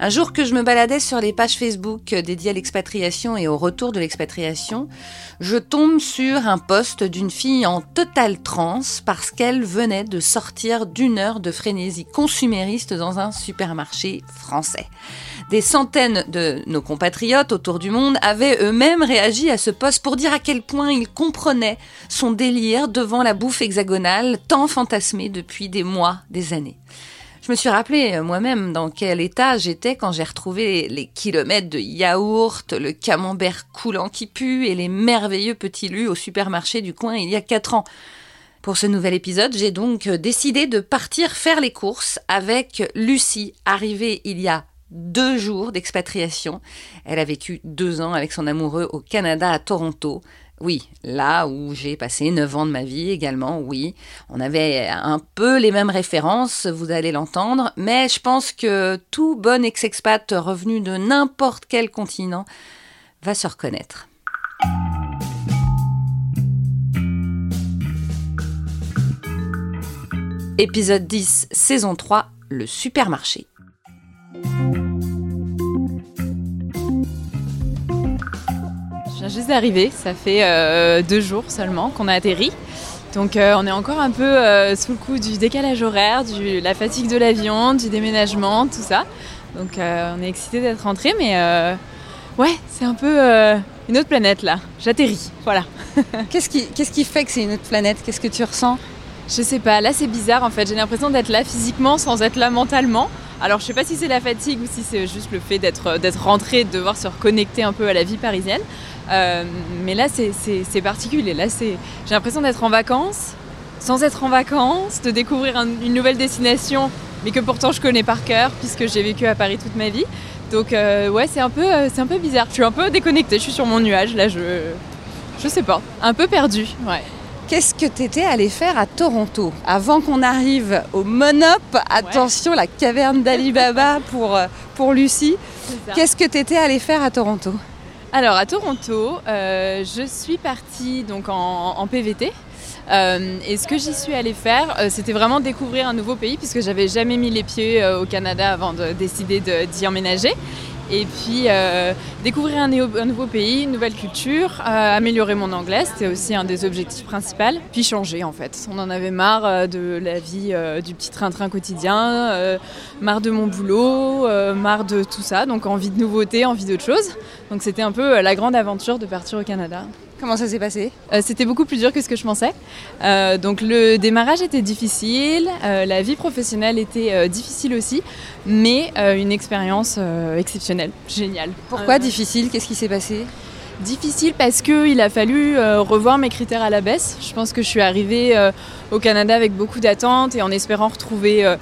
Un jour que je me baladais sur les pages Facebook dédiées à l'expatriation et au retour de l'expatriation, je tombe sur un post d'une fille en totale transe parce qu'elle venait de sortir d'une heure de frénésie consumériste dans un supermarché français. Des centaines de nos compatriotes autour du monde avaient eux-mêmes réagi à ce post pour dire à quel point ils comprenaient son délire devant la bouffe hexagonale tant fantasmée depuis des mois, des années. Je me suis rappelé euh, moi-même dans quel état j'étais quand j'ai retrouvé les, kilomètres de yaourt, le camembert coulant qui pue et les merveilleux petits lus au supermarché du coin il y a quatre ans. Pour ce nouvel épisode, j'ai donc euh, décidé de partir faire les courses avec Lucie, arrivée il y a deux jours d'expatriation. Elle a vécu deux ans avec son amoureux au Canada à Toronto. Oui, là où j'ai passé 9 ans de ma vie également, oui. On avait un peu les mêmes références, vous allez l'entendre, mais je pense que tout bon ex-expat revenu de n'importe quel continent va se reconnaître. Épisode 10, saison 3, le supermarché. Juste d'arriver, ça fait euh, deux jours seulement qu'on a atterri. Donc euh, on est encore un peu euh, sous le coup du décalage horaire, de la fatigue de l'avion, du déménagement, tout ça. Donc on est excité d'être rentré, mais ouais, c'est un peu une autre planète là. J'atterris, voilà. Qu'est-ce qui fait que c'est une autre planète? Qu'est-ce que tu ressens? Je sais pas, là c'est bizarre en fait. J'ai l'impression d'être là physiquement sans être là mentalement. Alors je sais pas si c'est la fatigue ou si c'est juste le fait d'être d'être rentré, de devoir se reconnecter un peu à la vie parisienne. Euh, mais là c'est- particulier. Là c'est j'ai l'impression d'être en vacances sans être en vacances, de découvrir un- une nouvelle destination, mais que pourtant je connais par cœur puisque j'ai vécu à Paris toute ma vie. Donc euh, ouais c'est un peu euh, c'est un peu bizarre. Je suis un peu déconnectée. Je suis sur mon nuage là. Je je sais pas, un peu. Ouais. Qu'est-ce que tu étais allé faire à Toronto Avant qu'on arrive au Monop, attention, la caverne d'Alibaba pour, euh, pour Lucie. Qu'est-ce que tu étais allé faire à Toronto? Alors à Toronto, euh, je suis partie donc en, en PVT. Euh, et ce que j'y suis allée faire, euh, c'était vraiment découvrir un nouveau pays puisque j'avais jamais mis les pieds au Canada avant de décider de- d'y emménager. Et puis euh, découvrir un, nouveau pays, une nouvelle culture, euh, améliorer mon anglais, c'était aussi un des objectifs principaux. Puis changer en fait. On en avait marre euh, de la vie du petit train-train quotidien, marre de mon boulot, marre de tout ça. Donc envie de nouveautés, envie d'autre chose. Donc c'était un peu la grande aventure de partir au Canada. Comment ça s'est passé? Euh, c'était beaucoup plus dur que ce que je pensais. Euh, donc le démarrage était difficile, euh, la vie professionnelle était difficile aussi, mais une expérience exceptionnelle, géniale. Pourquoi difficile? Qu'est-ce qui s'est passé? Difficile parce qu'il a fallu revoir mes critères à la baisse. Je pense que je suis arrivée au Canada avec beaucoup d'attentes et en espérant retrouver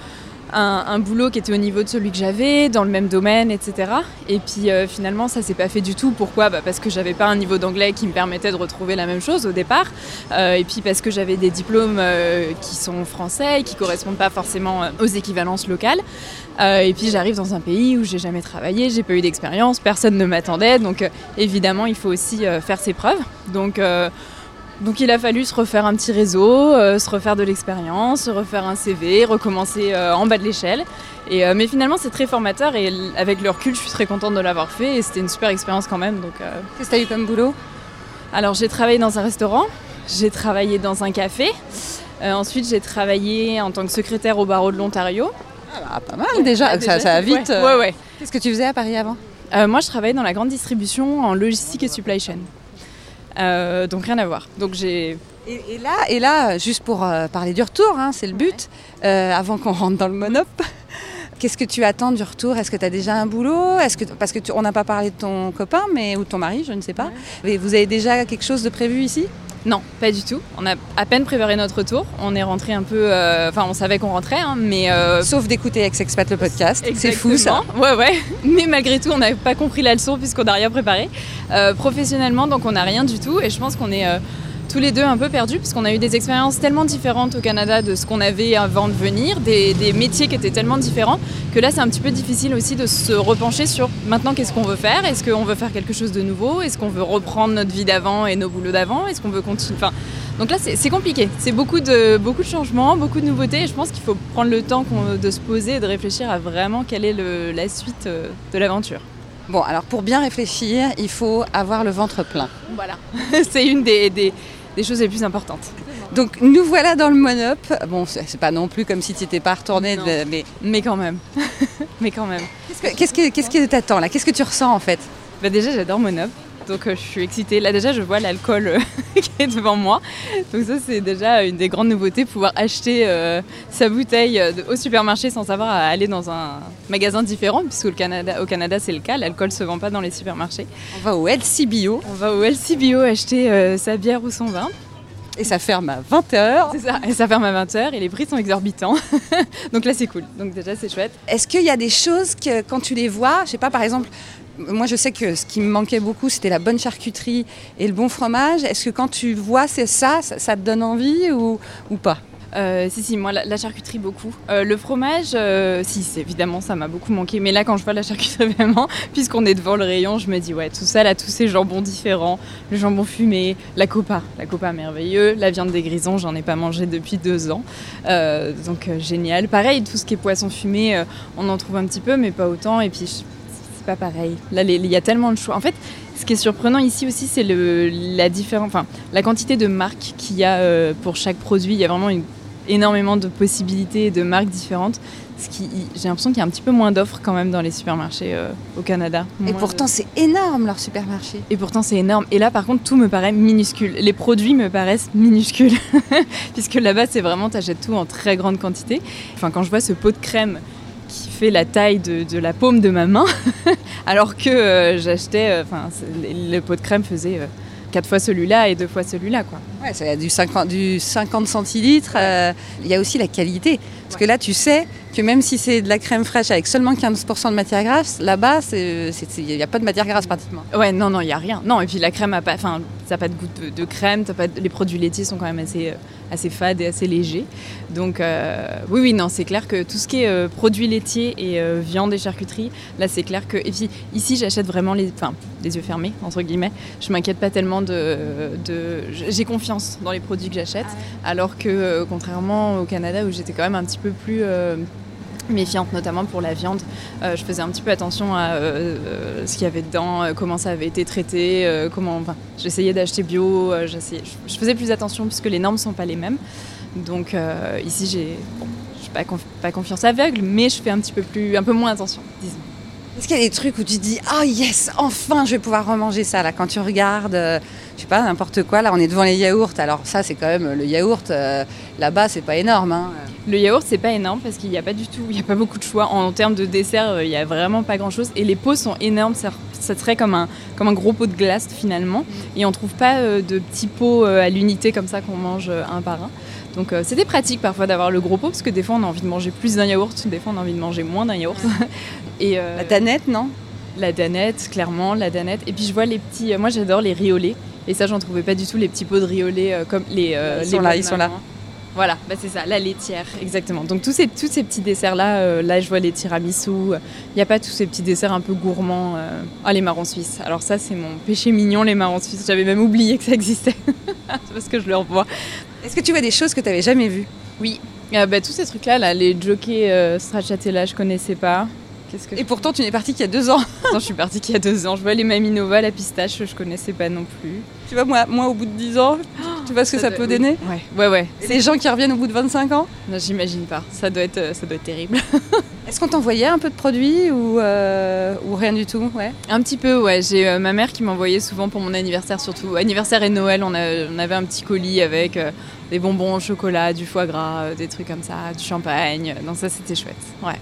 un, boulot qui était au niveau de celui que j'avais, dans le même domaine, etc. Et puis euh, finalement, ça s'est pas fait du tout. Pourquoi? Bah, Parce que j'avais pas un niveau d'anglais qui me permettait de retrouver la même chose au départ. Euh, et puis parce que j'avais des diplômes euh, qui sont français et qui correspondent pas forcément aux équivalences locales. Et puis j'arrive dans un pays où j'ai jamais travaillé, j'ai pas eu d'expérience, personne ne m'attendait. Donc évidemment, il faut aussi faire ses preuves. Donc, donc il a fallu se refaire un petit réseau, euh, se refaire de l'expérience, se refaire un CV, recommencer euh, en bas de l'échelle. Et, euh, mais finalement, c'est très formateur et avec le recul, je suis très contente de l'avoir fait et c'était une super expérience quand même. Donc, Qu'est-ce que tu as eu comme boulot? Alors j'ai travaillé dans un restaurant, j'ai travaillé dans un café. Ensuite, j'ai travaillé en tant que secrétaire au barreau de l'Ontario. ah, Pas mal déjà, Ah, ça, déjà, ça va c'est- vite. Ouais, ouais. ouais. Qu'est-ce que tu faisais à Paris avant? Moi, je travaillais dans la grande distribution en logistique et supply chain. Euh, donc rien à voir. Donc j'ai et, et là, et là, juste pour euh, parler du retour, hein, c'est le but, euh, avant qu'on rentre dans le monop. Qu'est-ce que tu attends du retour? Est-ce que tu as déjà un boulot? Est-ce que parce que tu- on n'a pas parlé de ton copain, mais ou de ton mari, je ne sais pas. Mais vous avez déjà quelque chose de prévu ici? Non, pas du tout. On a à peine préparé notre retour. On est rentré un peu. euh, Enfin, on savait qu'on rentrait, hein, mais. euh, Sauf d'écouter Ex-Expat le podcast. C'est fou ça. Ouais, ouais. Mais malgré tout, on n'a pas compris la leçon puisqu'on n'a rien préparé. Euh, professionnellement, donc on n'a rien du tout. Et je pense qu'on est tous les deux un peu perdus parce qu'on a eu des expériences tellement différentes au Canada de ce qu'on avait avant de venir, des, des métiers qui étaient tellement différents que là c'est un petit peu difficile aussi de se repencher sur maintenant qu'est-ce qu'on veut faire, est-ce qu'on veut faire quelque chose de nouveau, est-ce qu'on veut reprendre notre vie d'avant et nos boulots d'avant, est-ce qu'on veut continuer. Enfin, donc là c'est compliqué, c'est beaucoup de, beaucoup de changements, beaucoup de nouveautés et je pense qu'il faut prendre le temps de se poser et de réfléchir à vraiment quelle est le- la suite euh, de l'aventure. Bon, alors pour bien réfléchir, il faut avoir le ventre plein. Voilà, c'est une des, des- des choses les plus importantes. Donc nous voilà dans le monop. Bon, c'est pas non plus comme si tu n'étais pas retourné, mais Mais quand même, mais quand même. qu'est-ce que qu'est-ce que qu'est-ce qui t'attend là? Qu'est-ce que tu ressens en fait? Bah déjà j'adore Monop, donc euh, je suis excitée. Là déjà je vois l'alcool euh, qui est devant moi, donc ça c'est déjà une des grandes nouveautés, pouvoir acheter euh, sa bouteille euh, au supermarché sans avoir à aller dans un magasin différent, puisque au Canada, au Canada c'est le cas, l'alcool se vend pas dans les supermarchés. On va au LC Bio On va au LCBO acheter euh, sa bière ou son vin. et ça ferme à 20h. C'est ça, et ça ferme à 20h et les prix sont exorbitants. donc là c'est cool, donc déjà c'est chouette. Est-ce qu'il y a des choses que quand tu les vois, je sais pas, par exemple, moi je sais que ce qui me manquait beaucoup c'était la bonne charcuterie et le bon fromage. Est-ce que quand tu vois c'est ça, ça, te donne envie ou, pas? Euh, si, si, moi, la, charcuterie, beaucoup. Euh, le fromage, euh, si, évidemment, ça m'a beaucoup manqué. Mais là, quand je vois la charcuterie, vraiment, puisqu'on est devant le rayon, je me dis, ouais, tout ça, là, tous ces jambons différents, le jambon fumé, la copa, la copa merveilleux, la viande des grisons, j'en ai pas mangé depuis deux ans. Donc, génial. Pareil, tout ce qui est poisson fumé, on en trouve un petit peu, mais pas autant. Et puis, pas pareil. Là, il y a tellement de choix. En fait, ce qui est surprenant ici aussi, c'est la, enfin, la quantité de marques qu'il y a euh, pour chaque produit. Il y a vraiment une- énormément de possibilités et de marques différentes. Ce qui, j'ai l'impression qu'il y a un petit peu moins d'offres quand même dans les supermarchés euh, au Canada. Et pourtant de- c'est énorme leur supermarché. et pourtant c'est énorme. Et là par contre tout me paraît minuscule. Les produits me paraissent minuscules. Puisque là-bas c'est vraiment, t'achètes tout en très grande quantité. Enfin quand je vois ce pot de crème qui fait la taille de, la paume de ma main, alors que euh, j'achetais, euh, enfin le, pot de crème faisait euh, quatre fois celui-là et deux fois celui-là quoi. Ouais, ça a du 50, du 50 centilitres. Il y a aussi la qualité. Parce que là, tu sais que même si c'est de la crème fraîche avec seulement 15% de matière grasse, là-bas, il n'y a pas de matière grasse pratiquement. Ouais, non, non, il y a rien. Non, et puis la crème a pas, enfin, ça n'a pas de goût de, de crème. t'as Pas de- les produits laitiers sont quand même assez, euh, assez fades et assez légers. Donc, euh, oui, oui, non, c'est clair que tout ce qui est euh, produits laitiers et euh, viande et charcuterie, là, c'est clair que. Et puis ici, j'achète vraiment les, enfin, les yeux fermés entre guillemets. Je m'inquiète pas tellement de, de j'ai confiance dans les produits que j'achète, alors que contrairement au Canada où j'étais quand même un petit peu plus euh, méfiante, notamment pour la viande. Euh, je faisais un petit peu attention à euh, ce qu'il y avait dedans, comment ça avait été traité, comment. Enfin, j'essayais d'acheter bio. je, faisais plus attention puisque les normes sont pas les mêmes. Donc ici, j'ai, je suis pas, pas confiance aveugle, mais je fais un petit peu plus, un peu moins attention, disons. Est-ce qu'il y a des trucs où tu dis Ah yes, enfin je vais pouvoir remanger ça là quand tu regardes, euh, je sais pas, n'importe quoi, là on est devant les yaourts, alors ça c'est quand même le yaourt, euh, là-bas c'est pas énorme. Hein. Le yaourt, c'est pas énorme parce qu'il n'y a pas du tout, il n'y a pas beaucoup de choix. En, termes de dessert, euh, il n'y a vraiment pas grand chose. Et les pots sont énormes, ça, serait comme un, gros pot de glace finalement. Et on trouve pas de petits pots à l'unité comme ça qu'on mange un par un. Donc euh, c'était pratique parfois d'avoir le gros pot parce que des fois on a envie de manger plus d'un yaourt, des fois on a envie de manger moins d'un yaourt. Et euh, La danette, non? La danette, clairement, la danette. Et puis je vois les petits. euh, moi j'adore les riolets. Et ça, j'en trouvais pas du tout les petits pots de riolets comme les. Ils les sont là, ils sont là. Voilà, bah c'est ça, la laitière, exactement. Donc tous ces, tous ces petits desserts-là, euh, là je vois les tiramisu, il n'y a pas tous ces petits desserts un peu gourmands. Ah, les marrons suisses. Alors ça, c'est mon péché mignon, les marrons suisses. J'avais même oublié que ça existait. Parce que je le revois. Est-ce que tu vois des choses que tu n'avais jamais vues? Oui, euh, bah, tous ces trucs-là, là, les jockeys euh, stracciatella, je connaissais pas. Qu'est-ce que je Et pourtant tu n'es partie qu'il y a deux ans. Attends, je suis partie qu'il y a deux ans. Je vois les Maminova, la pistache, je connaissais pas non plus. tu vois, moi, moi au bout de dix ans, tu vois ce que ça, doit- peut oui. donner? Ouais, ouais, ouais. Et les gens qui reviennent au bout de 25 ans? Non, j'imagine pas. Ça doit être, euh, ça doit être terrible. Est-ce qu'on t'envoyait un peu de produits ou, euh, ou rien du tout ouais? Un petit peu, ouais. J'ai euh, ma mère qui m'envoyait souvent pour mon anniversaire, surtout anniversaire et Noël. On, a- on avait un petit colis avec euh, des bonbons au chocolat, du foie gras, des trucs comme ça, du champagne. Donc ça, c'était chouette. Ouais.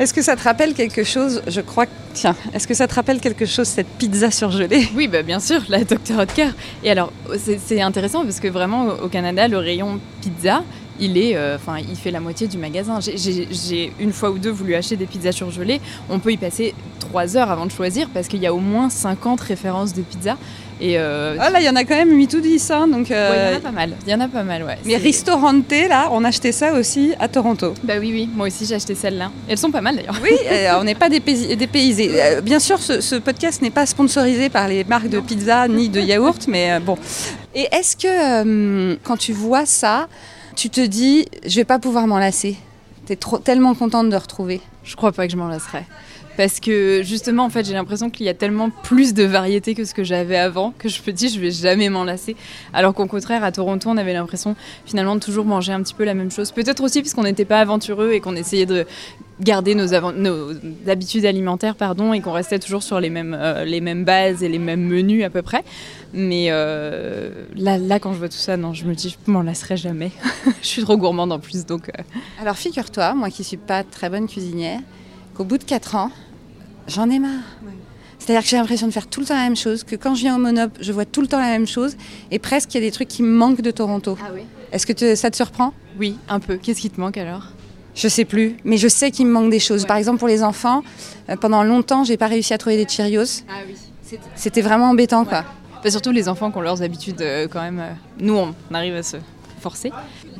Est-ce que ça te rappelle quelque chose? Je crois que... Tiens, est-ce que ça te rappelle quelque chose, cette pizza surgelée? Oui, bah, bien sûr, la Dr. Oetker. Et alors, c'est intéressant parce que vraiment, au Canada, le rayon pizza, il est, euh, enfin, il fait la moitié du magasin. J'ai- une fois ou deux voulu acheter des pizzas surgelées. On peut y passer trois heures avant de choisir parce qu'il y a au moins 50 références de pizzas. Et euh, Ah là, il y en a quand même 8 ou 10, hein, donc... ouais, il euh, y en a pas mal. Il y en a pas mal, ouais. Mais Ristorante, là, on achetait ça aussi à Toronto. Bah oui, oui. Moi aussi, j'ai acheté celles-là. Elles sont pas mal d'ailleurs. Oui, euh, on n'est pas dépaysés. Euh, bien sûr, ce, ce podcast n'est pas sponsorisé par les marques de pizza ni de yaourt, mais euh, bon. Et est-ce que euh, quand tu vois ça, tu te dis, je vais pas pouvoir m'en lasser T'es tellement contente de retrouver. Je crois pas que je m'en lasserai. Parce que justement, en fait, j'ai l'impression qu'il y a tellement plus de variété que ce que j'avais avant que je me dis, je vais jamais m'en lasser. Alors qu'au contraire, à Toronto, on avait l'impression finalement de toujours manger un petit peu la même chose. Peut-être aussi parce qu'on n'était pas aventureux et qu'on essayait de garder nos, nos habitudes alimentaires, pardon, et qu'on restait toujours sur les mêmes, euh, bases et les mêmes menus à peu près. Mais euh, là, là, quand je vois tout ça, non, je me dis, je m'en lasserai jamais. je suis trop gourmande en plus, donc. euh, Alors figure-toi, moi qui suis pas très bonne cuisinière, qu'au bout de 4 ans, j'en ai marre. C'est-à-dire que j'ai l'impression de faire tout le temps la même chose, que quand je viens au Monop, je vois tout le temps la même chose, et presque il y a des trucs qui me manquent de Toronto. Ah oui Est-ce que te- ça te surprend? Oui, un peu. Qu'est-ce qui te manque alors? Je sais plus, mais je sais qu'il me manque des choses. Ouais. Par exemple, pour les enfants, euh, pendant longtemps, j'ai pas réussi à trouver des Cheerios. Ah oui. C'était vraiment embêtant, quoi. Bah, surtout les enfants qui ont leurs habitudes euh, quand même. euh, nous, on arrive à se forcer.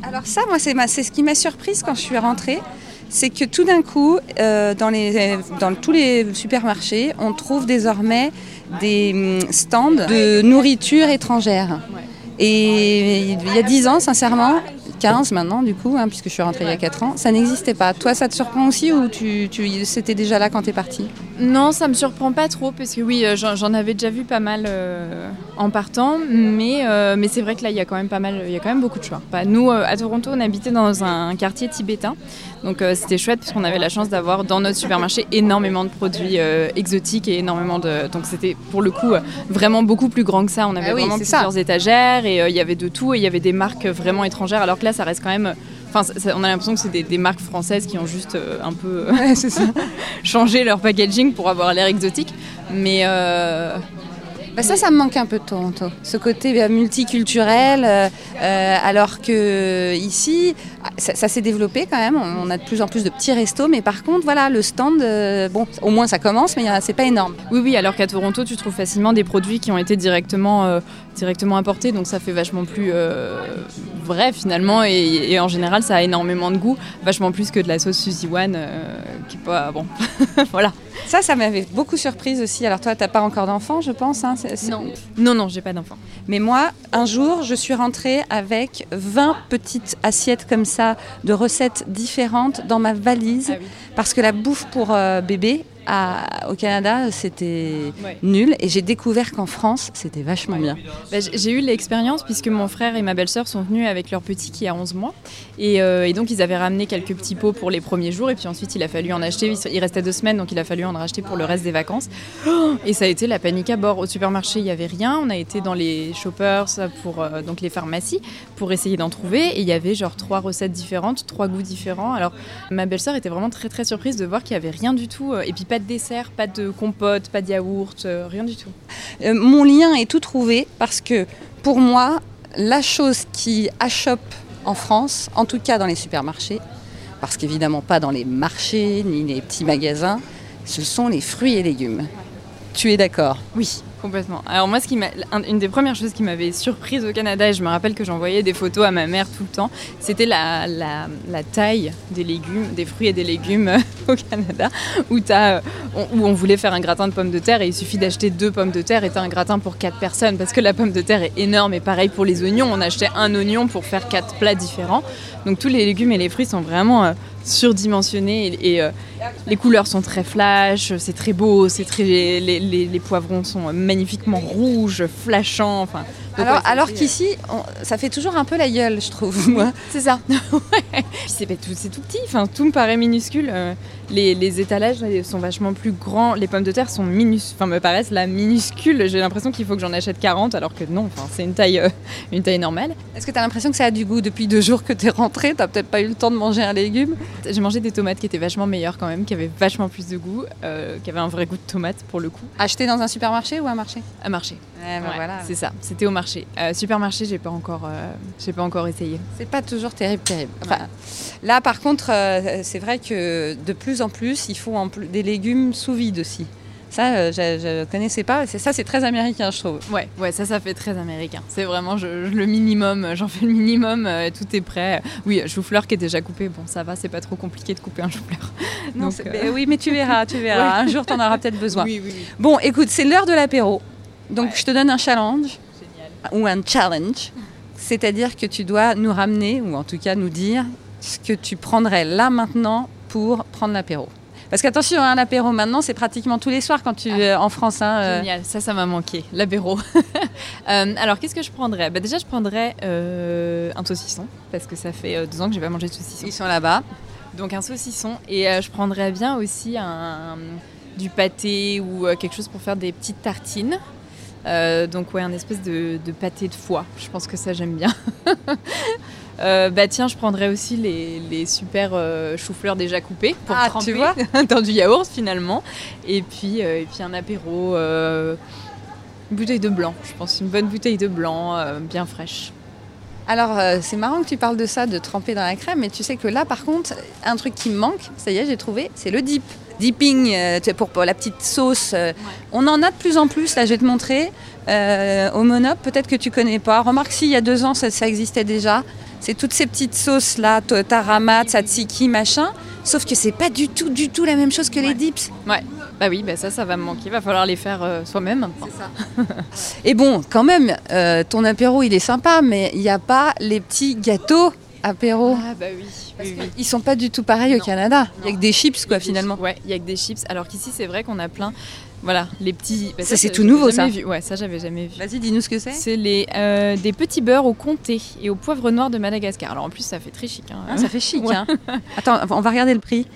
Alors ça, moi, c'est ce qui m'a surprise quand je suis rentrée. C'est que tout d'un coup, euh, dans, tous les supermarchés, on trouve désormais des hum, stands de nourriture étrangère. Et il y a 10 ans, sincèrement, 15 maintenant du coup, hein, puisque je suis rentrée il y a 4 ans, ça n'existait pas. Toi, ça te surprend aussi ou tu, tu, c'était déjà là quand tu es partie? Non, ça me surprend pas trop parce que oui, euh, j'en avais déjà vu pas mal euh, en partant, mais, euh, mais c'est vrai que là, il y a quand même pas mal, il y a quand même beaucoup de choix. Bah, nous, à Toronto, on habitait dans un quartier tibétain, donc euh, c'était chouette parce qu'on avait la chance d'avoir dans notre supermarché énormément de produits exotiques et énormément de, donc c'était pour le coup vraiment beaucoup plus grand que ça. On avait Ah oui, vraiment ça. plusieurs étagères et il y avait de tout et il y avait des marques vraiment étrangères, alors que là, ça reste quand même Enfin, ça- ça- on a l'impression que c'est des, des marques françaises qui ont juste euh, un peu changé leur packaging pour avoir l'air exotique. Mais euh, Bah ça, ça me manque un peu de Toronto. Ce côté euh, multiculturel, euh, alors que ici, ça, ça s'est développé quand même. On, a de plus en plus de petits restos, mais par contre, voilà, le stand, euh, bon, au moins ça commence, mais c'est pas énorme. oui, oui, alors qu'à Toronto, tu trouves facilement des produits qui ont été directement, euh, directement importés, donc ça fait vachement plus euh, vrai finalement. Et, et en général, ça a énormément de goût, vachement plus que de la sauce Suzy One, euh, qui est pas bon. voilà. Ça, ça m'avait beaucoup surprise aussi. Alors toi, t'as pas encore d'enfant, je pense. hein, Non. Non, non, j'ai pas d'enfant. Mais moi, un jour, je suis rentrée avec 20 petites assiettes comme ça de recettes différentes dans ma valise. oui. Parce que la bouffe pour euh, bébé à- au Canada, c'était Ouais. nul. Et j'ai découvert qu'en France, c'était vachement bien. Bah, J'ai eu l'expérience puisque mon frère et ma belle-sœur sont venus avec leur petit qui a 11 mois. Et, euh, et donc ils avaient ramené quelques petits pots pour les premiers jours. Et puis ensuite il a fallu en acheter. Il- restait deux semaines donc il a fallu en racheter pour le reste des vacances. Et ça a été la panique à bord. Au supermarché il n'y avait rien. On a été dans les shoppers, pour, euh, donc les pharmacies, pour essayer d'en trouver. Et il y avait genre trois recettes différentes, trois goûts différents. Alors ma belle-sœur était vraiment très très surprise de voir qu'il n'y avait rien du tout. euh, Et puis pas de dessert, pas de compote, pas de yaourt, euh, rien du tout. Euh, mon lien est tout trouvé parce que pour moi, la chose qui achoppe en France, en tout cas dans les supermarchés, parce qu'évidemment pas dans les marchés ni les petits magasins, ce sont les fruits et légumes. Tu es d'accord? Oui, complètement. Alors moi, ce qui une des premières choses qui m'avait surprise au Canada, et je me rappelle que j'envoyais des photos à ma mère tout le temps, c'était la, taille des légumes, des fruits et des légumes au Canada, où, euh, on, on voulait faire un gratin de pommes de terre et il suffit d'acheter deux pommes de terre et t'as un gratin pour quatre personnes, parce que la pomme de terre est énorme et pareil pour les oignons, on achetait un oignon pour faire quatre plats différents. Donc tous les légumes et les fruits sont vraiment surdimensionnés et, euh, les couleurs sont très flash, c'est très beau, c'est très les, poivrons sont magnifiquement rouges, flashants. Alors, qu'ici, on- ça fait toujours un peu la gueule, je trouve, moi. euh, c'est ça. Ouais. C'est tout, tout petit, enfin tout me paraît minuscule. euh, les, les étalages sont vachement plus grands, les pommes de terre sont minus, enfin me paraissent là minuscules. J'ai l'impression qu'il faut que j'en achète 40 alors que non, enfin c'est une taille, euh, une taille normale. Est-ce que tu as l'impression que ça a du goût depuis deux jours que tu es rentrée? Tu peut-être pas eu le temps de manger un légume? J'ai mangé des tomates qui étaient vachement meilleures quand même, qui avaient vachement plus de goût, euh, qui avaient un vrai goût de tomate pour le coup. Acheté dans un supermarché ou un marché? À marché. Ouais, voilà. C'est ça. C'était au marché supermarché. Euh, supermarché, j'ai pas encore, euh, j'ai pas encore essayé. C'est pas toujours terrible, terrible. Enfin, Là, par contre, euh, c'est vrai que de plus en plus, il faut en plus des légumes sous vide aussi. Ça, je ne connaissais pas. C'est ça, c'est très américain, je trouve. Ouais, ouais, ça, ça fait très américain. C'est vraiment je- je- le minimum. J'en fais le minimum. euh, tout est prêt. Oui, chou-fleur qui est déjà coupé. Bon, ça va, c'est pas trop compliqué de couper un chou-fleur. Non, Donc, euh, mais oui, mais tu verras, tu verras. Un jour, tu en auras peut-être besoin. Oui, oui, oui. Bon, écoute, c'est l'heure de l'apéro. Donc, Ouais. je te donne un challenge. Ou un challenge. C'est-à-dire que tu dois nous ramener, ou en tout cas nous dire, ce que tu prendrais là maintenant pour prendre l'apéro. Parce qu'attention, hein, l'apéro maintenant, c'est pratiquement tous les soirs quand tu es en France. hein, euh, Génial, ça, ça m'a manqué, l'apéro. Euh, alors, qu'est-ce que je prendrais? Bah, Déjà, je prendrais un saucisson, parce que ça fait deux ans que j'ai pas mangé de saucisson. ils sont là-bas. Donc, un saucisson. Et je prendrais bien aussi un, du pâté ou quelque chose pour faire des petites tartines. Euh, donc, ouais, un espèce de, de pâté de foie. Je pense que ça, j'aime bien. Euh, bah tiens, je prendrais aussi les, les super euh, choux-fleurs déjà coupés pour Ah, tremper tu vois dans du yaourt finalement. Et puis, euh, et puis un apéro, une bouteille de blanc, je pense, une bonne bouteille de blanc, bien fraîche. Alors, euh, c'est marrant que tu parles de ça, de tremper dans la crème, mais tu sais que là, par contre, un truc qui me manque, ça y est, j'ai trouvé, c'est le dip. Dipping, euh, pour, pour la petite sauce. euh, On en a de plus en plus, là, je vais te montrer. Au Monop, peut-être que tu connais pas. Remarque, si, il y a deux ans, ça, ça existait déjà. C'est toutes ces petites sauces-là, tarama, tzatziki, machin. Sauf que c'est pas du tout, du tout la même chose que les Ouais. Bah oui, bah ça, ça va me manquer. Va falloir les faire euh, soi-même maintenant. Et bon, quand même, euh, ton apéro, il est sympa, mais il n'y a pas les petits gâteaux apéro. Ah bah oui, oui, oui. Ils sont pas du tout pareils au. Canada. Il n'y a que des chips, y quoi, finalement. chips. Ouais, il y a que des chips. Alors qu'ici, c'est vrai qu'on a plein. Voilà, les petits. bah Ça, c'est tout nouveau, ça. vu. Ouais, ça, j'avais jamais vu. Vas-y, dis-nous ce que c'est. C'est les, euh, des petits beurres au comté et au poivre noir de Madagascar. Alors en plus, ça fait très chic. hein. Ah, ça fait chic, Ouais. hein. Attends, on va regarder le prix.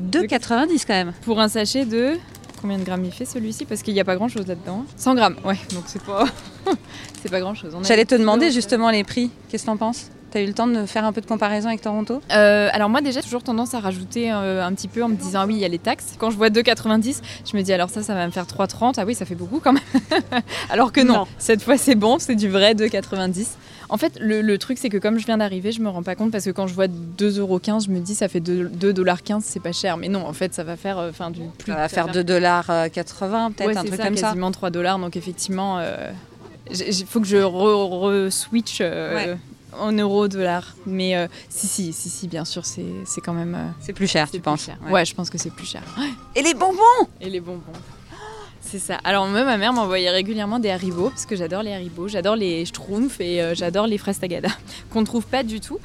2,90 quand même. Pour un sachet de. Combien de grammes il fait celui-ci? Parce qu'il n'y a pas grand chose là-dedans. 100 grammes, ouais, donc c'est pas. c'est pas grand chose. J'allais te demander justement les prix. Qu'est-ce que t'en penses? T'as eu le temps de faire un peu de comparaison avec Toronto? Euh, alors moi déjà j'ai toujours tendance à rajouter euh, un petit peu en me disant ah oui il y a les taxes. Quand je vois 2,90 je me dis alors ça ça va me faire 3,30 ah oui ça fait beaucoup quand même. alors que non, Non. cette fois c'est bon c'est du vrai 2,90. En fait le, le truc c'est que comme je viens d'arriver je me rends pas compte parce que quand je vois 2,15€ je me dis ça fait 2,15$ c'est pas cher mais non en fait ça va faire euh, enfin du plus Ça va faire 2,80$ peut-être, Ouais, un truc ça, comme ça. quasiment 3 dollars donc effectivement il faut que je re-switch Ouais. en euros dollars mais euh, si si si si bien sûr c'est quand même euh, C'est plus cher, tu penses cher. Ouais. Ouais. je pense que c'est plus cher. Et les bonbons Et les bonbons. C'est ça. Alors moi, ma mère m'envoyait régulièrement des haribots parce que j'adore les haribots, j'adore les schtroumpfs et euh, j'adore les fraises tagada qu'on ne trouve pas du tout.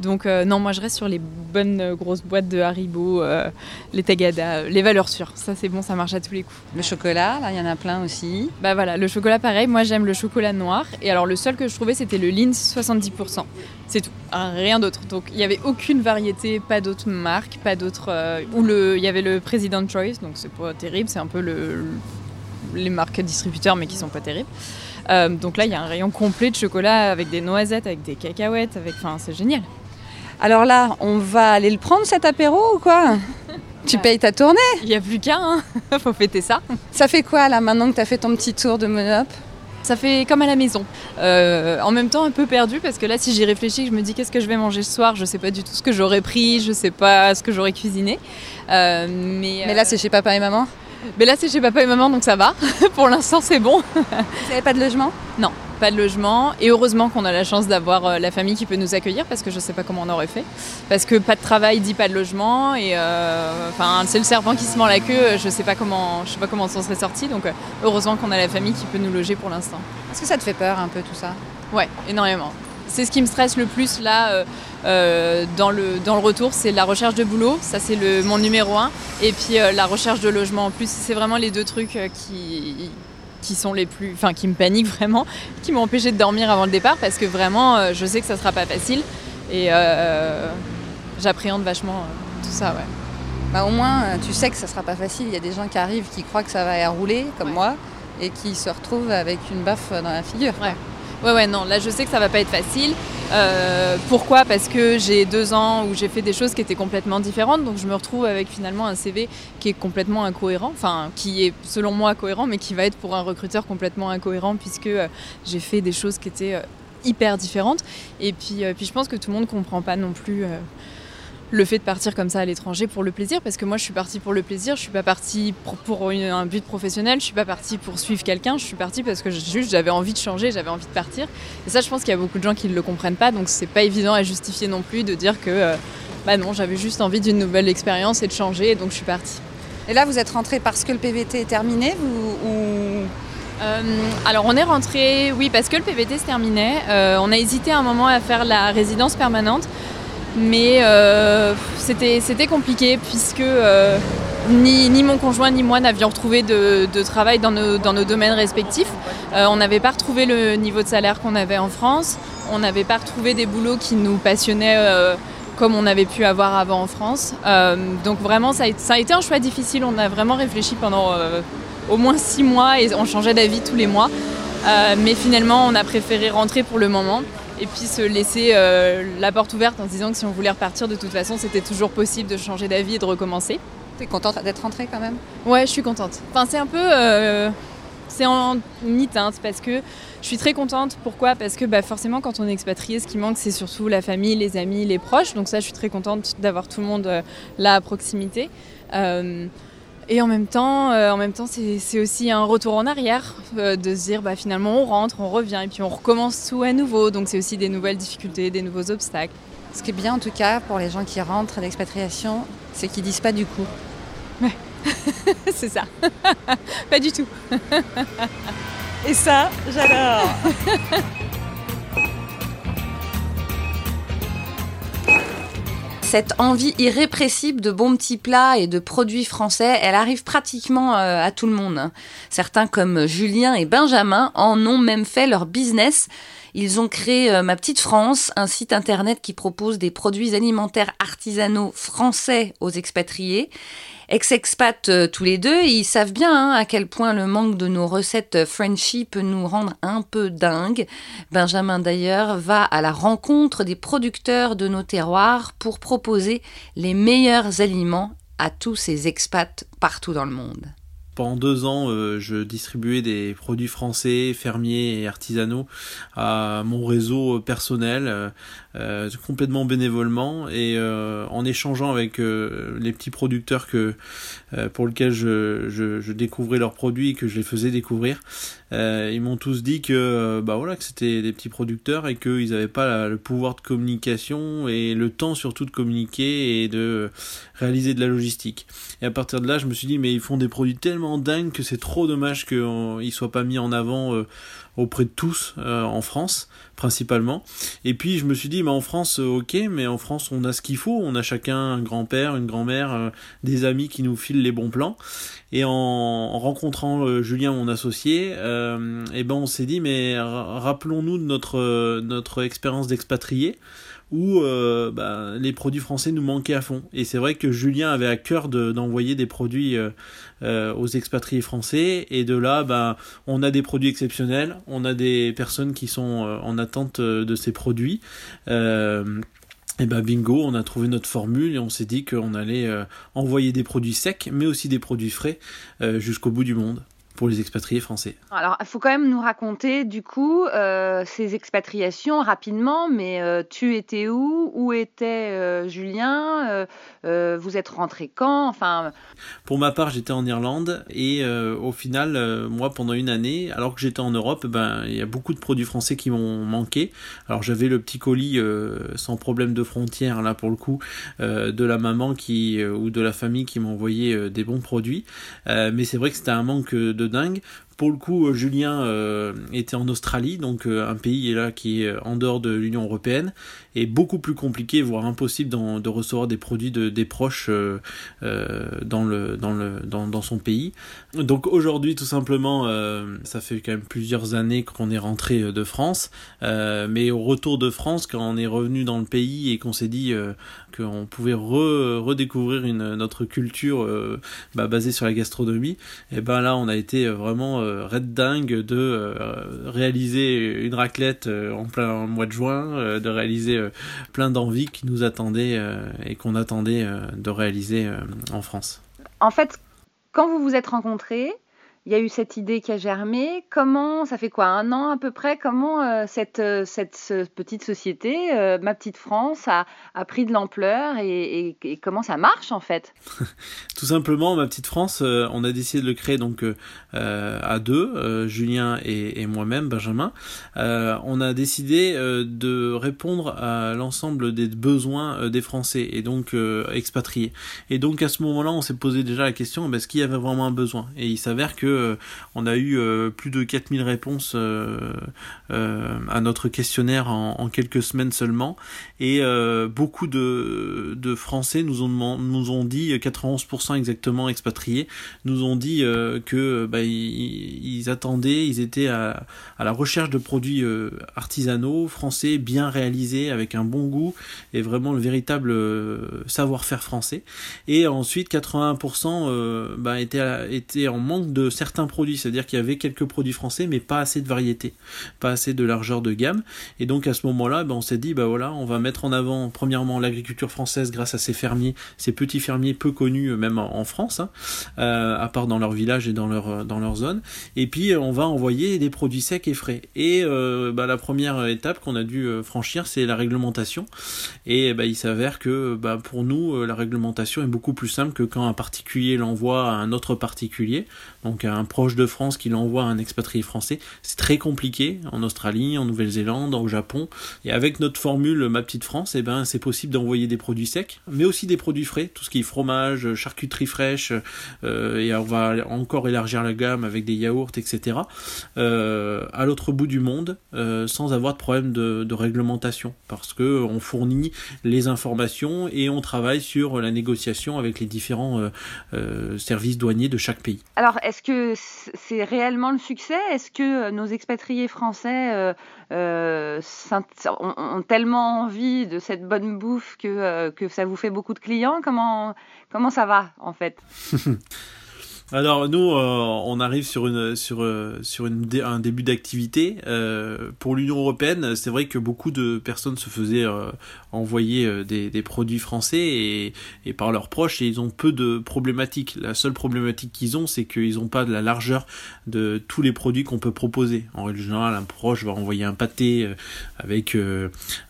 Donc euh, non, moi je reste sur les bonnes euh, grosses boîtes de haribots, euh, les tagada, les valeurs sûres. Ça c'est bon, ça marche à tous les coups. Le chocolat, là, il y en a plein aussi. Bah voilà, le chocolat pareil, moi j'aime le chocolat noir et alors le seul que je trouvais c'était le Lindt 70%. C'est tout, Ah, rien d'autre. Donc il n'y avait aucune variété, pas d'autres marques, pas d'autres... ou le, il y avait le President Choice, donc c'est pas terrible, c'est un peu le, les marques distributeurs mais qui sont pas terribles. Euh, donc là il y a un rayon complet de chocolat avec des noisettes, avec des cacahuètes, avec... Enfin c'est génial. Alors là, on va aller le prendre cet apéro ou quoi? Tu payes ta tournée? Il n'y a plus qu'un, hein. faut fêter ça. Ça fait quoi là maintenant que tu as fait ton petit tour de Monop? Ça fait comme à la maison. Euh, en même temps, un peu perdu parce que là, si j'y réfléchis, je me dis qu'est-ce que je vais manger ce soir? Je sais pas du tout ce que j'aurais pris, je sais pas ce que j'aurais cuisiné. Euh, mais, Mais là, c'est chez papa et maman? Mais là, c'est chez papa et maman, donc ça va. Pour l'instant, c'est bon. Vous n'avez pas de logement? Non, pas de logement. Et heureusement qu'on a la chance d'avoir euh, la famille qui peut nous accueillir parce que je sais pas comment on aurait fait. Parce que pas de travail dit pas de logement. Et euh, enfin, c'est le serpent qui se mord la queue. Je sais pas comment, je sais pas comment on s'en serait sorti. Donc euh, heureusement qu'on a la famille qui peut nous loger pour l'instant. Est-ce que ça te fait peur un peu tout ça? Ouais, énormément. C'est ce qui me stresse le plus là euh, euh, dans, le, dans le retour, c'est la recherche de boulot, ça c'est le, mon numéro un, et puis euh, la recherche de logement en plus. C'est vraiment les deux trucs euh, qui, qui sont les plus, enfin qui me paniquent vraiment, qui m'ont empêché de dormir avant le départ parce que vraiment euh, je sais que ça sera pas facile et euh, j'appréhende vachement euh, tout ça, ouais. Bah, au moins, euh, tu sais que ça sera pas facile. Il y a des gens qui arrivent qui croient que ça va rouler, comme Ouais. moi, et qui se retrouvent avec une baffe dans la figure. Ouais, ouais, non, là je sais que ça va pas être facile. Euh, pourquoi? Parce que j'ai deux ans où j'ai fait des choses qui étaient complètement différentes, donc je me retrouve avec finalement un CV qui est complètement incohérent, enfin qui est selon moi cohérent, mais qui va être pour un recruteur complètement incohérent puisque euh, j'ai fait des choses qui étaient euh, hyper différentes. Et puis, puis je pense que tout le monde comprend pas non plus le fait de partir comme ça à l'étranger pour le plaisir, parce que moi je suis partie pour le plaisir, je suis pas partie pour, un but professionnel, je suis pas partie pour suivre quelqu'un, je suis partie parce que juste j'avais envie de changer, j'avais envie de partir. Et ça, je pense qu'il y a beaucoup de gens qui ne le comprennent pas, donc c'est pas évident à justifier non plus de dire que euh, bah non, j'avais juste envie d'une nouvelle expérience et de changer, et donc je suis partie. Et là, vous êtes rentrée parce que le PVT est terminé ou... Euh, alors on est rentré, oui, parce que le PVT se terminait. Euh, on a hésité un moment à faire la résidence permanente mais euh, c'était compliqué puisque euh, ni, mon conjoint ni moi n'avions retrouvé de, travail dans nos, domaines respectifs. Euh, on n'avait pas retrouvé le niveau de salaire qu'on avait en France, on n'avait pas retrouvé des boulots qui nous passionnaient comme on avait pu avoir avant en France. donc vraiment ça a, été un choix difficile, on a vraiment réfléchi pendant au moins six mois et on changeait d'avis tous les mois. mais finalement on a préféré rentrer pour le moment et puis se laisser euh, la porte ouverte en se disant que si on voulait repartir, de toute façon, c'était toujours possible de changer d'avis et de recommencer. T'es contente d'être rentrée quand même? Ouais, je suis contente. Enfin, c'est un peu. Euh, c'est en mi-teinte parce que je suis très contente. Pourquoi? Parce que bah, forcément, quand on est expatrié, ce qui manque, c'est surtout la famille, les amis, les proches. Donc, ça, je suis très contente d'avoir tout le monde euh, là à proximité. Et en même temps, euh, en même temps, c'est aussi un retour en arrière, euh, de se dire bah, finalement on rentre, on revient et puis on recommence tout à nouveau. Donc c'est aussi des nouvelles difficultés, des nouveaux obstacles. Ce qui est bien en tout cas pour les gens qui rentrent à l'expatriation, c'est qu'ils disent pas du coup. Ouais, c'est ça. pas du tout. et ça, j'adore. Cette envie irrépressible de bons petits plats et de produits français, elle arrive pratiquement euh, à tout le monde. Certains comme Julien et Benjamin en ont même fait leur business. Ils ont créé euh, Ma Petite France, un site internet qui propose des produits alimentaires artisanaux français aux expatriés. Ex-expats euh, tous les deux, ils savent bien hein, à quel point le manque de nos recettes Frenchy peut nous rendre un peu dingue. Benjamin d'ailleurs va à la rencontre des producteurs de nos terroirs pour proposer les meilleurs aliments à tous ces expats partout dans le monde. Pendant deux ans, euh, je distribuais des produits français, fermiers et artisanaux à mon réseau personnel, euh, complètement bénévolement et euh, en échangeant avec euh, les petits producteurs que pour lesquels je, découvrais leurs produits et que je les faisais découvrir. Ils m'ont tous dit que bah voilà que c'était des petits producteurs et qu'ils n'avaient pas le pouvoir de communication et le temps surtout de communiquer et de réaliser de la logistique. Et à partir de là, je me suis dit mais ils font des produits tellement dingues que c'est trop dommage qu'ils soient pas mis en avant auprès de tous euh, en France principalement. Et puis je me suis dit, mais en France, euh, ok, mais en France on a ce qu'il faut, on a chacun un grand-père, une grand-mère, euh, des amis qui nous filent les bons plans. Et en, rencontrant Julien, mon associé, euh, et eh ben on s'est dit, mais rappelons-nous de notre notre expérience d'expatrié où euh, bah, les produits français nous manquaient à fond. Et c'est vrai que Julien avait à cœur d'envoyer des produits euh, euh, aux expatriés français. Et de là, bah, on a des produits exceptionnels, on a des personnes qui sont en attente de ces produits. et ben bingo, on a trouvé notre formule et on s'est dit qu'on allait envoyer des produits secs, mais aussi des produits frais jusqu'au bout du monde pour les expatriés français. Alors, il faut quand même nous raconter, du coup, euh, ces expatriations rapidement, mais euh, tu étais où? Où était euh, Julien? Vous êtes rentré quand? Enfin. Pour ma part, j'étais en Irlande et au final, moi, pendant une année, alors que j'étais en Europe, ben, il y a beaucoup de produits français qui m'ont manqué. Alors, j'avais le petit colis sans problème de frontière, là, pour le coup, de la maman qui, ou de la famille qui m'envoyait des bons produits. mais c'est vrai que c'était un manque de dingue. Pour le coup, euh, Julien euh, était en Australie, donc euh, un pays là qui est en dehors de l'Union européenne, est beaucoup plus compliqué, voire impossible de recevoir des produits de, des proches euh, euh, dans, le, dans, le, dans, dans son pays. Donc aujourd'hui, tout simplement, euh, ça fait quand même plusieurs années qu'on est rentré de France, mais au retour de France, quand on est revenu dans le pays et qu'on s'est dit qu'on pouvait redécouvrir une, notre culture bah, basée sur la gastronomie, et ben là, on a été vraiment red dingue de réaliser une raclette en plein mois de juin, de réaliser plein d'envies qui nous attendaient et qu'on attendait de réaliser en France. En fait, quand vous vous êtes rencontrés, il y a eu cette idée qui a germé. Comment, ça fait quoi, un an à peu près, comment euh, cette, euh, cette petite société, euh, ma petite France, a, a pris de l'ampleur et, comment ça marche en fait? Tout simplement, ma petite France, on a décidé de le créer donc à deux, Julien et, moi-même, Benjamin. on a décidé de répondre à l'ensemble des besoins des Français et donc expatriés. Et donc à ce moment-là, on s'est posé déjà la question, est-ce qu'il y avait vraiment un besoin? Et il s'avère que euh, on a eu euh, plus de 4000 réponses euh, à notre questionnaire en, quelques semaines seulement. Et beaucoup de, Français nous ont nous ont dit 91% exactement expatriés nous ont dit que bah, ils, attendaient ils étaient à, la recherche de produits artisanaux français bien réalisés avec un bon goût et vraiment le véritable savoir-faire français. Et ensuite 81% bah, étaient, étaient en manque de certains produits, c'est-à-dire qu'il y avait quelques produits français, mais pas assez de variété, pas assez de largeur de gamme. Et donc à ce moment-là, ben, on s'est dit, bah voilà, on va mettre en avant premièrement l'agriculture française grâce à ces fermiers, ces petits fermiers peu connus euh, même en, France, hein, euh, à part dans leur village et dans leur euh, dans leur zone. Et puis on va envoyer des produits secs et frais. Et bah, la première étape qu'on a dû franchir, c'est la réglementation. Et bah, il s'avère que pour nous, la réglementation est beaucoup plus simple que quand un particulier l'envoie à un autre particulier. Donc un proche de France qui l'envoie à un expatrié français. C'est très compliqué en Australie, en Nouvelle-Zélande, au Japon. Et avec notre formule Ma Petite France, eh ben, c'est possible d'envoyer des produits secs, mais aussi des produits frais, tout ce qui est fromage, charcuterie fraîche, euh, et on va encore élargir la gamme avec des yaourts, etc. Euh, à l'autre bout du monde, euh, sans avoir de problème de, de réglementation, parce que on fournit les informations et on travaille sur la négociation avec les différents services douaniers de chaque pays. Est-ce que c'est réellement le succès? Est-ce que euh, nos expatriés français euh, euh, ont, tellement envie de cette bonne bouffe que, que ça vous fait beaucoup de clients? Comment, comment ça va en fait? Alors nous, euh, on arrive sur une sur euh, sur une un début d'activité. Euh, pour l'Union européenne, c'est vrai que beaucoup de personnes se faisaient envoyer des, des, produits français et, et par leurs proches et ils ont peu de problématiques. La seule problématique qu'ils ont, c'est qu'ils n'ont pas de la largeur de tous les produits qu'on peut proposer. En règle générale, un proche va envoyer un pâté avec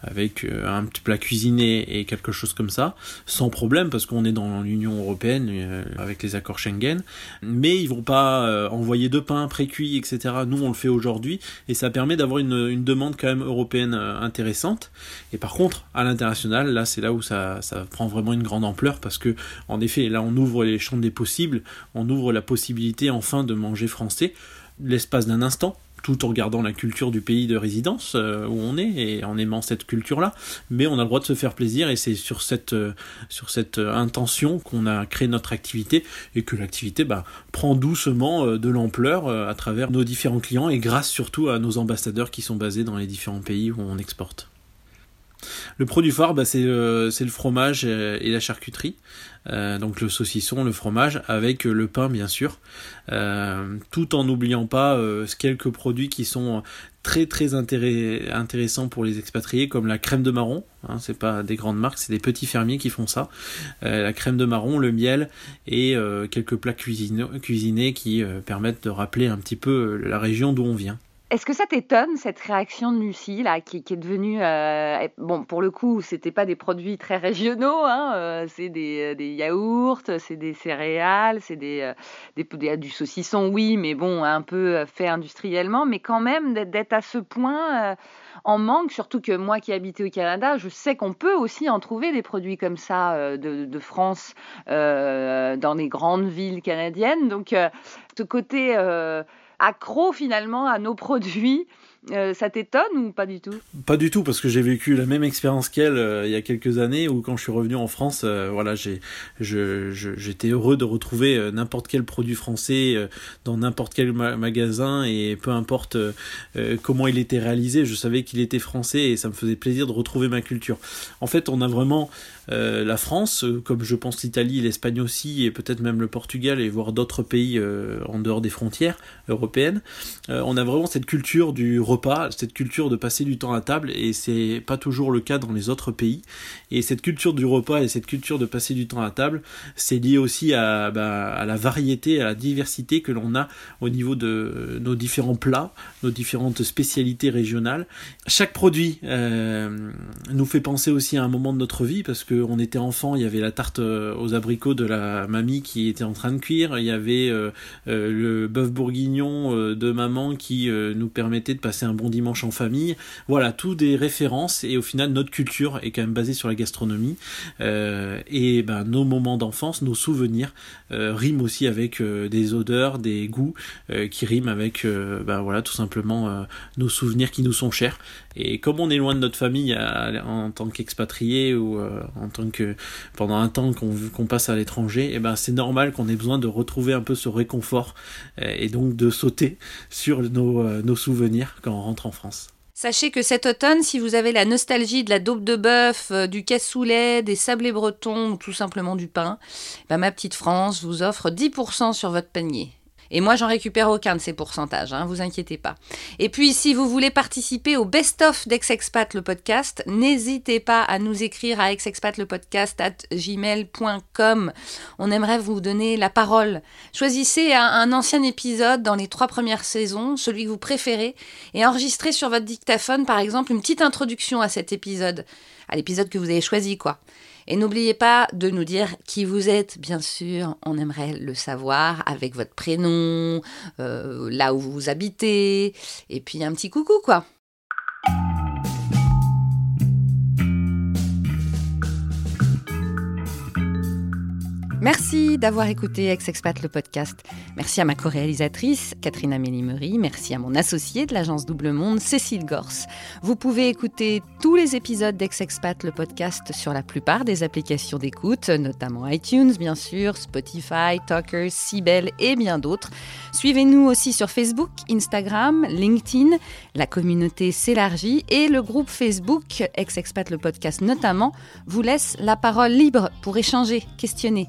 avec un petit plat cuisiné et quelque chose comme ça, sans problème parce qu'on est dans l'Union européenne avec les accords Schengen mais ils vont pas euh, envoyer de pain pré-cuit, etc. Nous, on le fait aujourd'hui, et ça permet d'avoir une, demande quand même européenne euh, intéressante. Et par contre, à l'international, là, c'est là où ça, ça prend vraiment une grande ampleur, parce que, en effet, là, on ouvre les champs des possibles, on ouvre la possibilité enfin de manger français l'espace d'un instant tout en regardant la culture du pays de résidence euh, où on est et en aimant cette culture-là. Mais on a le droit de se faire plaisir et c'est sur cette, euh, euh, intention qu'on a créé notre activité et que l'activité bah, prend doucement de l'ampleur à travers nos différents clients et grâce surtout à nos ambassadeurs qui sont basés dans les différents pays où on exporte. Le produit phare, bah, c'est le fromage et la charcuterie. Euh, donc le saucisson, le fromage, avec le pain bien sûr, euh, tout en n'oubliant pas euh, quelques produits qui sont très très intéressants pour les expatriés, comme la crème de marron. Hein, c'est pas des grandes marques, c'est des petits fermiers qui font ça. la crème de marron, le miel et quelques plats cuisinés qui permettent de rappeler un petit peu la région d'où on vient. Est-ce que ça t'étonne cette réaction de Lucie là, qui, est devenue euh, bon pour le coup, c'était pas des produits très régionaux, hein, euh, c'est des, euh, des, yaourts, c'est des céréales, c'est des, des, du saucisson, oui, mais bon un peu fait industriellement, mais quand même d'être à ce point en manque, surtout que moi qui habitais au Canada, je sais qu'on peut aussi en trouver des produits comme ça de, de, France dans les grandes villes canadiennes, donc ce côté accro finalement à nos produits. Euh, ça t'étonne ou pas du tout? Pas du tout, parce que j'ai vécu la même expérience qu'elle euh, il y a quelques années, où quand je suis revenu en France, euh, voilà, j'ai, je, j'étais heureux de retrouver n'importe quel produit français dans n'importe quel ma- magasin, et peu importe comment il était réalisé, je savais qu'il était français, et ça me faisait plaisir de retrouver ma culture. En fait, on a vraiment la France, comme je pense l'Italie, l'Espagne aussi, et peut-être même le Portugal, et voire d'autres pays en dehors des frontières européennes. On a vraiment cette culture du cette culture de passer du temps à table, et c'est pas toujours le cas dans les autres pays. Et cette culture du repas et cette culture de passer du temps à table, c'est lié aussi à, à la variété, à la diversité que l'on a au niveau de nos différents plats, nos différentes spécialités régionales. Chaque produit euh, nous fait penser aussi à un moment de notre vie, parce qu'on était enfant, il y avait la tarte euh, aux abricots de la mamie qui était en train de cuire, il y avait euh, le bœuf bourguignon de maman qui nous permettait de passer un bon dimanche en famille. Voilà, tout des références et au final notre culture est quand même basée sur la gastronomie Euh, et ben nos moments d'enfance, nos souvenirs euh, riment aussi avec euh, des odeurs, des goûts qui riment avec ben voilà tout simplement nos souvenirs qui nous sont chers. Et comme on est loin de notre famille en tant qu'expatrié ou en tant que pendant un temps qu'on qu'on passe à l'étranger, et ben c'est normal qu'on ait besoin de retrouver un peu ce réconfort et donc de sauter sur nos souvenirs rentre en France. Sachez que cet automne, si vous avez la nostalgie de la daube de bœuf, euh, du cassoulet, des sablés bretons ou tout simplement du pain, bah, ma petite France vous offre 10% sur votre panier. Et moi, j'en récupère aucun de ces pourcentages, hein, vous inquiétez pas. Et puis, si vous voulez participer au best-of d'Ex-Expat le podcast, n'hésitez pas à nous écrire à exexpatlepodcast at gmail.com. On aimerait vous donner la parole. Choisissez un ancien épisode dans les trois premières saisons, celui que vous préférez, et enregistrez sur votre dictaphone, par exemple, une petite introduction à cet épisode, à l'épisode que vous avez choisi, quoi. Et n'oubliez pas de nous dire qui vous êtes, bien sûr, on aimerait le savoir avec votre prénom, euh, là où vous habitez, et puis un petit coucou, quoi. Merci d'avoir écouté Ex-Expat le podcast. Merci à ma co-réalisatrice, Catherine Amélie. Merci à mon associé de l'agence Double Monde, Cécile Gors. Vous pouvez écouter tous les épisodes d'Ex-Expat le podcast sur la plupart des applications d'écoute, notamment iTunes, bien sûr, Spotify, Talkers, Sibel et bien d'autres. Suivez-nous aussi sur Facebook, Instagram, LinkedIn. La communauté s'élargit et le groupe Facebook, Ex-Expat le podcast notamment, vous laisse la parole libre pour échanger, questionner,